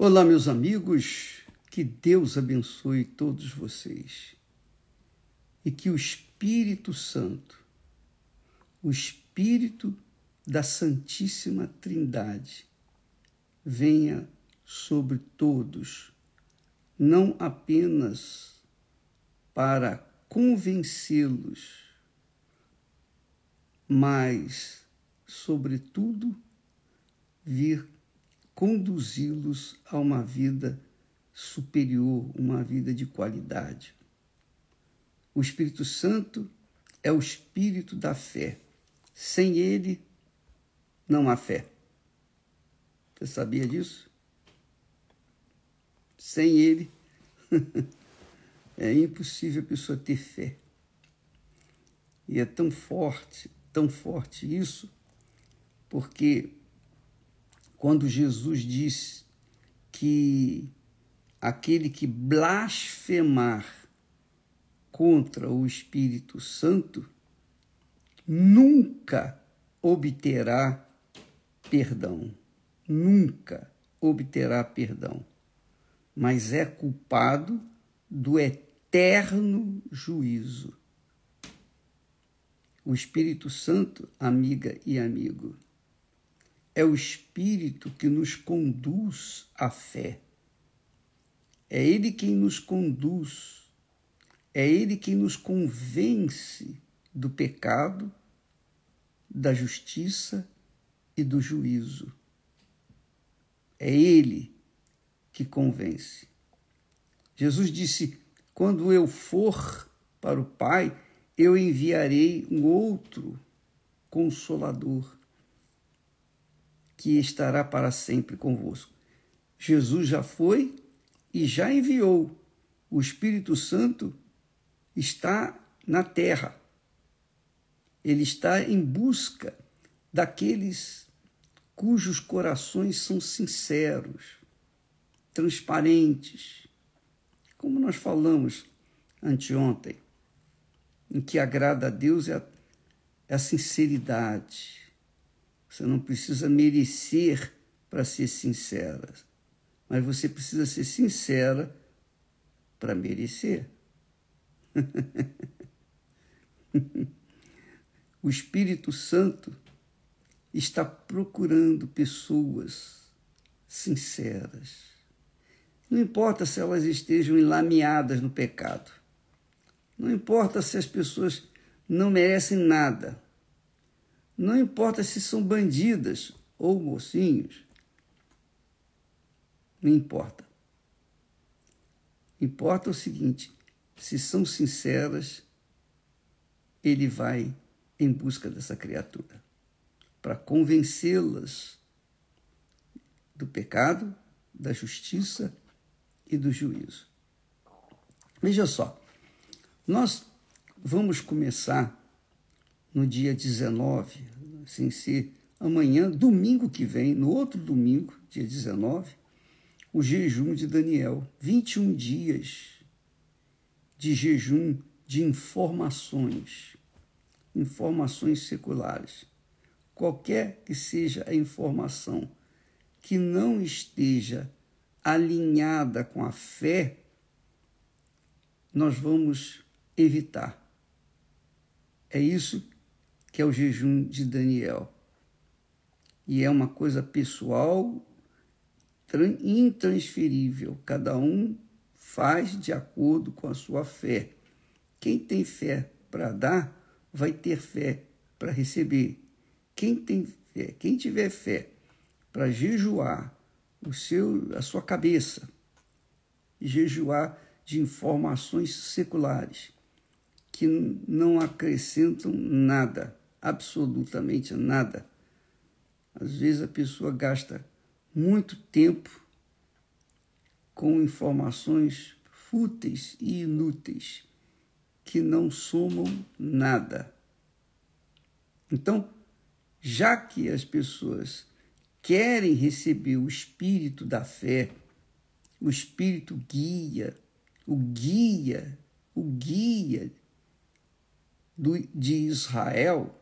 Olá, meus amigos, que Deus abençoe todos vocês. E que o Espírito Santo, o Espírito da Santíssima Trindade, venha sobre todos, não apenas para convencê-los, mas, sobretudo, vir conduzi-los a uma vida superior, uma vida de qualidade. O Espírito Santo é o espírito da fé. Sem ele, não há fé. Você sabia disso? Sem ele, é impossível a pessoa ter fé. E é tão forte, tão forte isso, porque quando Jesus disse que aquele que blasfemar contra o Espírito Santo nunca obterá perdão, nunca obterá perdão, mas é culpado do eterno juízo. O Espírito Santo, amiga e amigo, é o Espírito que nos conduz à fé. É Ele quem nos conduz, é Ele quem nos convence do pecado, da justiça e do juízo. É Ele que convence. Jesus disse: Quando eu for para o Pai, eu enviarei um outro consolador que estará para sempre convosco. Jesus já foi e já enviou. O Espírito Santo está na terra. Ele está em busca daqueles cujos corações são sinceros, transparentes, como nós falamos anteontem, em que agrada a Deus é a, é a sinceridade, você não precisa merecer para ser sincera, mas você precisa ser sincera para merecer. o Espírito Santo está procurando pessoas sinceras. Não importa se elas estejam enlameadas no pecado. Não importa se as pessoas não merecem nada. Não importa se são bandidas ou mocinhos. Não importa. Importa o seguinte: se são sinceras, ele vai em busca dessa criatura para convencê-las do pecado, da justiça e do juízo. Veja só, nós vamos começar no dia 19, sem ser amanhã, domingo que vem, no outro domingo, dia 19, o jejum de Daniel. 21 dias de jejum de informações, informações seculares. Qualquer que seja a informação que não esteja alinhada com a fé, nós vamos evitar. É isso que é o jejum de Daniel. E é uma coisa pessoal, intransferível. Cada um faz de acordo com a sua fé. Quem tem fé para dar, vai ter fé para receber. Quem tem fé, quem tiver fé para jejuar o seu, a sua cabeça, jejuar de informações seculares que não acrescentam nada absolutamente nada. Às vezes a pessoa gasta muito tempo com informações fúteis e inúteis que não somam nada. Então, já que as pessoas querem receber o espírito da fé, o espírito guia, o guia, o guia do, de Israel,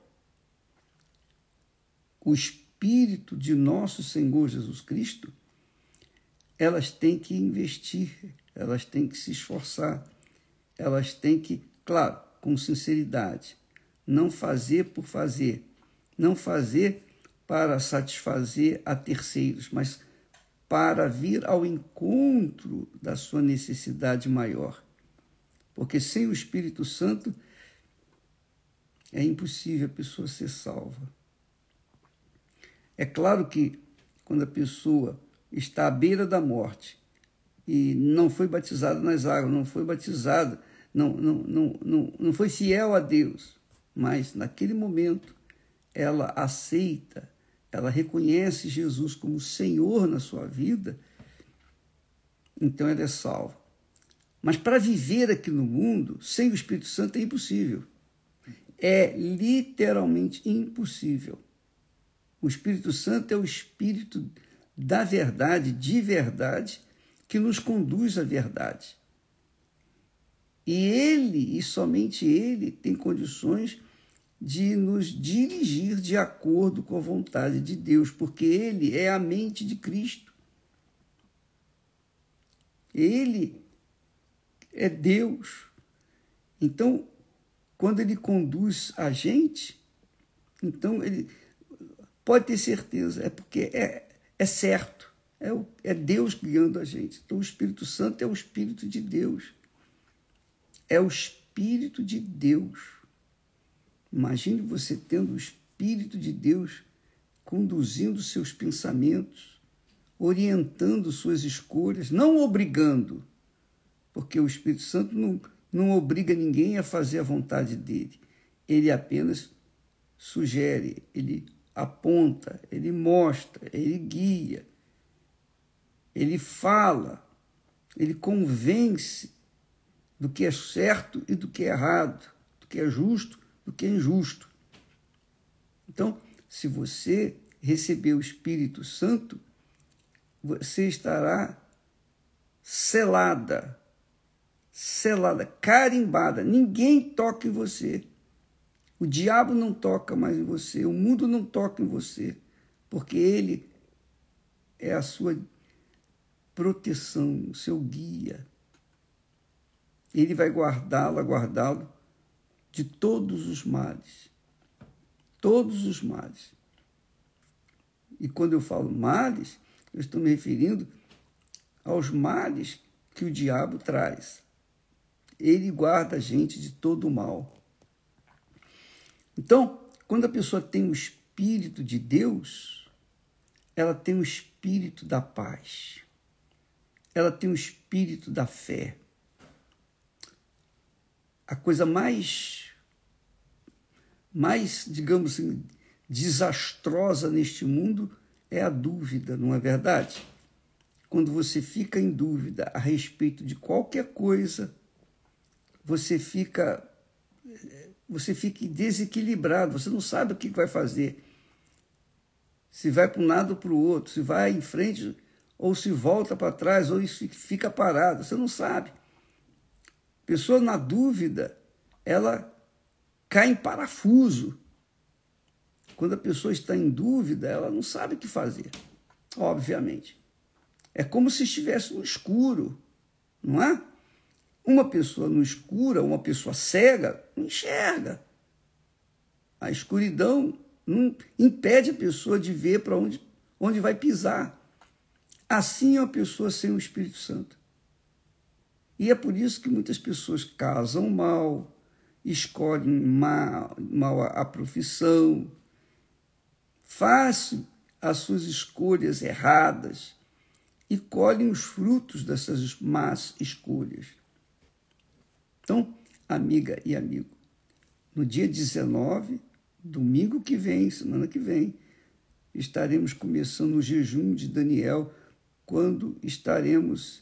o Espírito de nosso Senhor Jesus Cristo, elas têm que investir, elas têm que se esforçar, elas têm que, claro, com sinceridade, não fazer por fazer, não fazer para satisfazer a terceiros, mas para vir ao encontro da sua necessidade maior. Porque sem o Espírito Santo é impossível a pessoa ser salva. É claro que quando a pessoa está à beira da morte e não foi batizada nas águas, não foi batizada, não, não, não, não, não foi fiel a Deus, mas naquele momento ela aceita, ela reconhece Jesus como Senhor na sua vida, então ela é salva. Mas para viver aqui no mundo sem o Espírito Santo é impossível. É literalmente impossível. O Espírito Santo é o Espírito da verdade, de verdade, que nos conduz à verdade. E ele, e somente ele, tem condições de nos dirigir de acordo com a vontade de Deus, porque ele é a mente de Cristo. Ele é Deus. Então, quando ele conduz a gente, então ele pode ter certeza, é porque é, é certo, é, o, é Deus guiando a gente. Então, o Espírito Santo é o Espírito de Deus. É o Espírito de Deus. Imagine você tendo o Espírito de Deus conduzindo seus pensamentos, orientando suas escolhas, não obrigando, porque o Espírito Santo não, não obriga ninguém a fazer a vontade dele. Ele apenas sugere, ele aponta, ele mostra, ele guia, ele fala, ele convence do que é certo e do que é errado, do que é justo do que é injusto. Então, se você receber o Espírito Santo, você estará selada, selada, carimbada. Ninguém toca em você. O diabo não toca mais em você, o mundo não toca em você, porque ele é a sua proteção, o seu guia. Ele vai guardá-la, guardá-lo de todos os males. Todos os males. E quando eu falo males, eu estou me referindo aos males que o diabo traz. Ele guarda a gente de todo o mal. Então, quando a pessoa tem o Espírito de Deus, ela tem o Espírito da paz. Ela tem o Espírito da fé. A coisa mais mais, digamos assim, desastrosa neste mundo é a dúvida, não é verdade? Quando você fica em dúvida a respeito de qualquer coisa, você fica você fica desequilibrado, você não sabe o que vai fazer. Se vai para um lado ou para o outro, se vai em frente ou se volta para trás, ou fica parado, você não sabe. Pessoa na dúvida, ela cai em parafuso. Quando a pessoa está em dúvida, ela não sabe o que fazer, obviamente. É como se estivesse no escuro, não é? Uma pessoa no escuro, uma pessoa cega, não enxerga. A escuridão impede a pessoa de ver para onde, onde vai pisar. Assim é uma pessoa sem o Espírito Santo. E é por isso que muitas pessoas casam mal, escolhem mal, mal a profissão, fazem as suas escolhas erradas e colhem os frutos dessas más escolhas. Então, amiga e amigo, no dia 19, domingo que vem, semana que vem, estaremos começando o jejum de Daniel, quando estaremos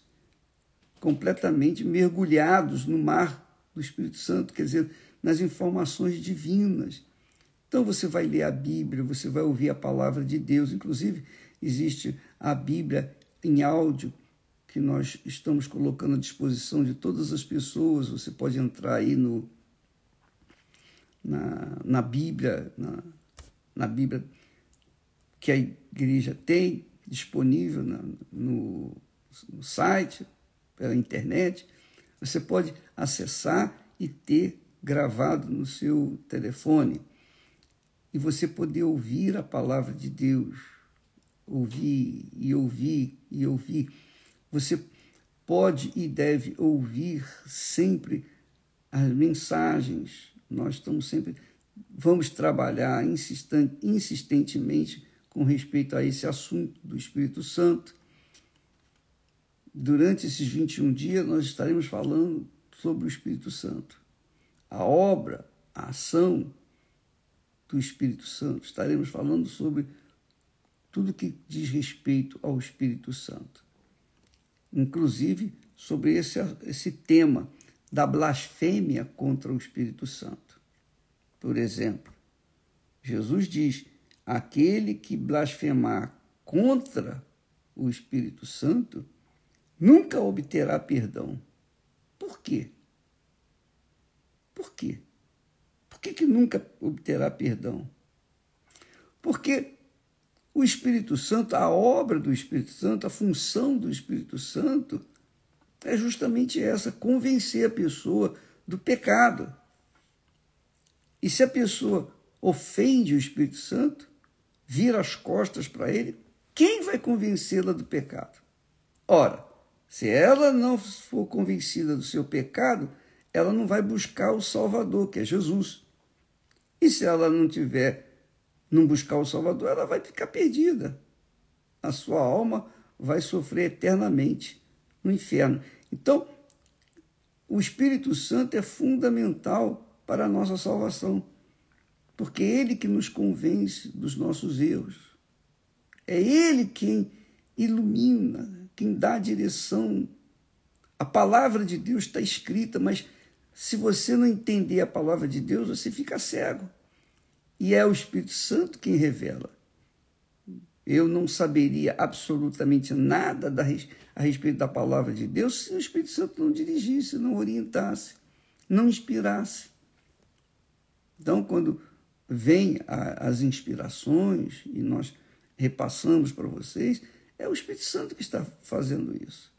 completamente mergulhados no mar do Espírito Santo, quer dizer, nas informações divinas. Então você vai ler a Bíblia, você vai ouvir a palavra de Deus. Inclusive, existe a Bíblia em áudio que nós estamos colocando à disposição de todas as pessoas. Você pode entrar aí no, na, na Bíblia, na, na Bíblia que a igreja tem disponível na, no no site, pela internet. Você pode acessar e ter gravado no seu telefone. E você poder ouvir a palavra de Deus. Ouvir e ouvir e ouvir. Você pode e deve ouvir sempre as mensagens. Nós estamos sempre, vamos trabalhar insistentemente com respeito a esse assunto do Espírito Santo. Durante esses 21 dias, nós estaremos falando sobre o Espírito Santo, a obra, a ação do Espírito Santo. Estaremos falando sobre tudo que diz respeito ao Espírito Santo, inclusive sobre esse, esse tema da blasfêmia contra o Espírito Santo. Por exemplo, Jesus diz: aquele que blasfemar contra o Espírito Santo nunca obterá perdão. Por quê? Por quê? Por que, que nunca obterá perdão? Porque o Espírito Santo, a obra do Espírito Santo, a função do Espírito Santo é justamente essa: convencer a pessoa do pecado. E se a pessoa ofende o Espírito Santo, vira as costas para ele, quem vai convencê-la do pecado? Ora, se ela não for convencida do seu pecado, ela não vai buscar o Salvador, que é Jesus. E se ela não tiver, não buscar o Salvador, ela vai ficar perdida. A sua alma vai sofrer eternamente no inferno. Então, o Espírito Santo é fundamental para a nossa salvação, porque é ele que nos convence dos nossos erros. É ele quem ilumina, quem dá a direção. A palavra de Deus está escrita, mas se você não entender a palavra de Deus, você fica cego. E é o Espírito Santo quem revela. Eu não saberia absolutamente nada da, a respeito da palavra de Deus se o Espírito Santo não dirigisse, não orientasse, não inspirasse. Então, quando vem a, as inspirações e nós repassamos para vocês, é o Espírito Santo que está fazendo isso.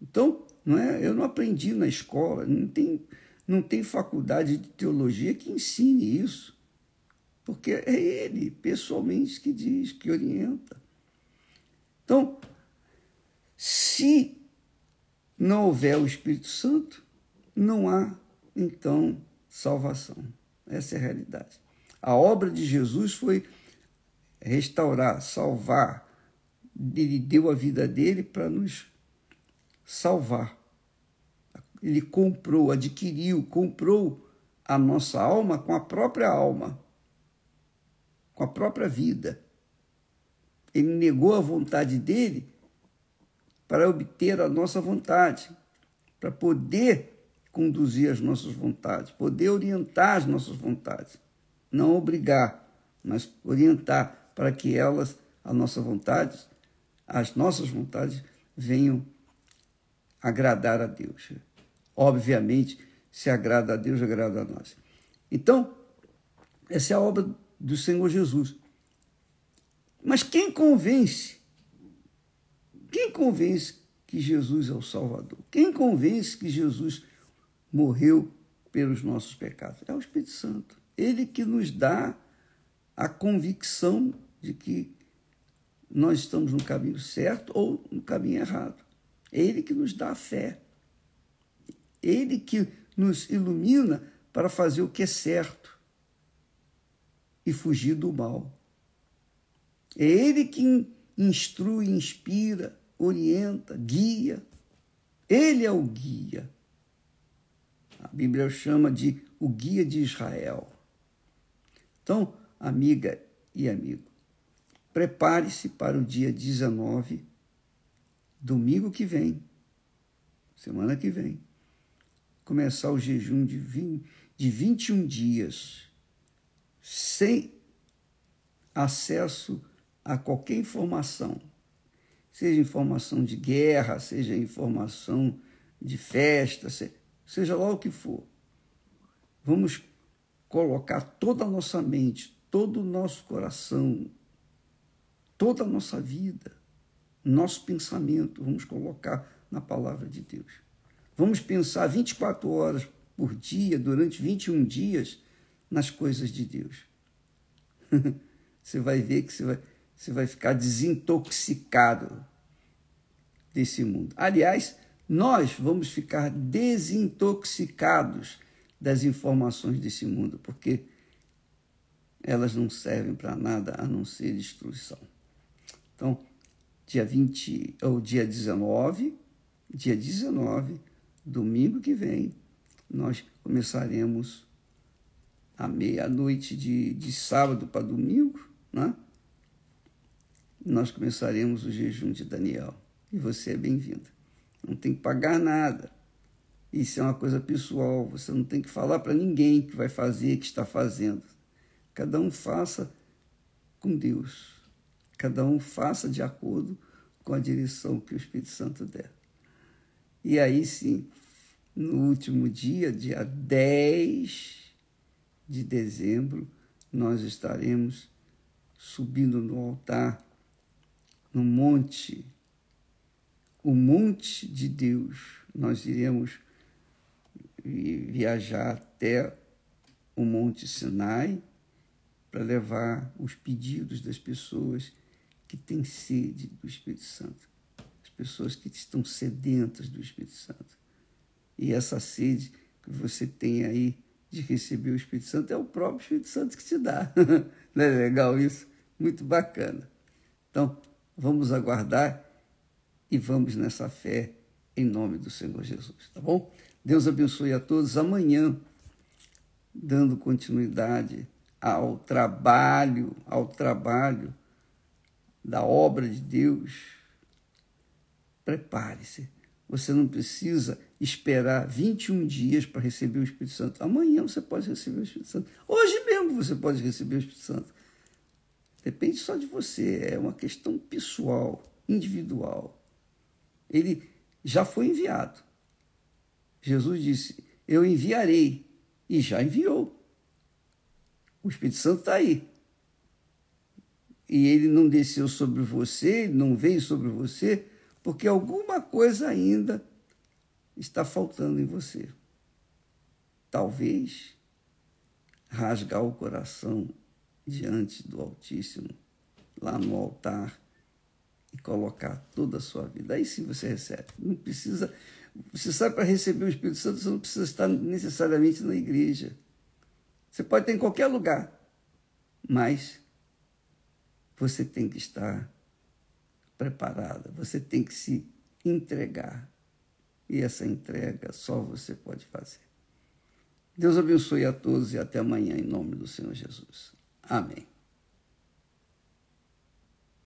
Então, não é, eu não aprendi na escola, não tem, não tem faculdade de teologia que ensine isso. Porque é ele, pessoalmente, que diz, que orienta. Então, se não houver o Espírito Santo, não há, então, salvação. Essa é a realidade. A obra de Jesus foi restaurar, salvar, ele deu a vida dele para nos salvar. Ele comprou, adquiriu, comprou a nossa alma com a própria alma, com a própria vida. Ele negou a vontade dele para obter a nossa vontade, para poder conduzir as nossas vontades, poder orientar as nossas vontades. Não obrigar, mas orientar para que elas, a nossa vontade, as nossas vontades venham agradar a Deus. Obviamente, se agrada a Deus, agrada a nós. Então, essa é a obra do Senhor Jesus. Mas quem convence? Quem convence que Jesus é o Salvador? Quem convence que Jesus morreu pelos nossos pecados? É o Espírito Santo. Ele que nos dá a convicção de que nós estamos no caminho certo ou no caminho errado. É Ele que nos dá a fé. Ele que nos ilumina para fazer o que é certo e fugir do mal. É Ele que instrui, inspira, orienta, guia. Ele é o guia. A Bíblia chama de o guia de Israel. Então, amiga e amigo, Prepare-se para o dia 19, domingo que vem, semana que vem, começar o jejum de, 20, de 21 dias, sem acesso a qualquer informação, seja informação de guerra, seja informação de festa, seja lá o que for. Vamos colocar toda a nossa mente, todo o nosso coração, toda a nossa vida nosso pensamento, vamos colocar na palavra de Deus. Vamos pensar 24 horas por dia, durante 21 dias, nas coisas de Deus. você vai ver que você vai, você vai ficar desintoxicado desse mundo. Aliás, nós vamos ficar desintoxicados das informações desse mundo, porque elas não servem para nada a não ser destruição. Então, dia 20, ou dia 19, dia 19, domingo que vem, nós começaremos à meia-noite de, de sábado para domingo, né? nós começaremos o jejum de Daniel. E você é bem-vindo. Não tem que pagar nada. Isso é uma coisa pessoal. Você não tem que falar para ninguém que vai fazer, que está fazendo. Cada um faça com Deus. Cada um faça de acordo com a direção que o Espírito Santo der. E aí sim, no último dia, dia 10 de dezembro, nós estaremos subindo no altar, no monte, o monte de Deus. Nós iremos viajar até o Monte Sinai para levar os pedidos das pessoas que têm sede do Espírito Santo, pessoas que estão sedentas do Espírito Santo. E essa sede que você tem aí de receber o Espírito Santo é o próprio Espírito Santo que te dá. Não é legal isso? Muito bacana. Então, vamos aguardar e vamos nessa fé em nome do Senhor Jesus, tá bom? Deus abençoe a todos. Amanhã, dando continuidade ao trabalho, ao trabalho da obra de Deus, prepare-se. Você não precisa esperar 21 dias para receber o Espírito Santo. Amanhã você pode receber o Espírito Santo. Hoje mesmo você pode receber o Espírito Santo. Depende só de você, é uma questão pessoal, individual. Ele já foi enviado. Jesus disse: Eu enviarei, e já enviou. O Espírito Santo está aí. E ele não desceu sobre você, não veio sobre você, porque alguma coisa ainda está faltando em você. Talvez rasgar o coração diante do Altíssimo, lá no altar, e colocar toda a sua vida. Aí sim você recebe. Não precisa. Você sabe, para receber o Espírito Santo, você não precisa estar necessariamente na igreja. Você pode estar em qualquer lugar, mas você tem que estar preparada, você tem que se entregar. E essa entrega só você pode fazer. Deus abençoe a todos e até amanhã, em nome do Senhor Jesus. Amém.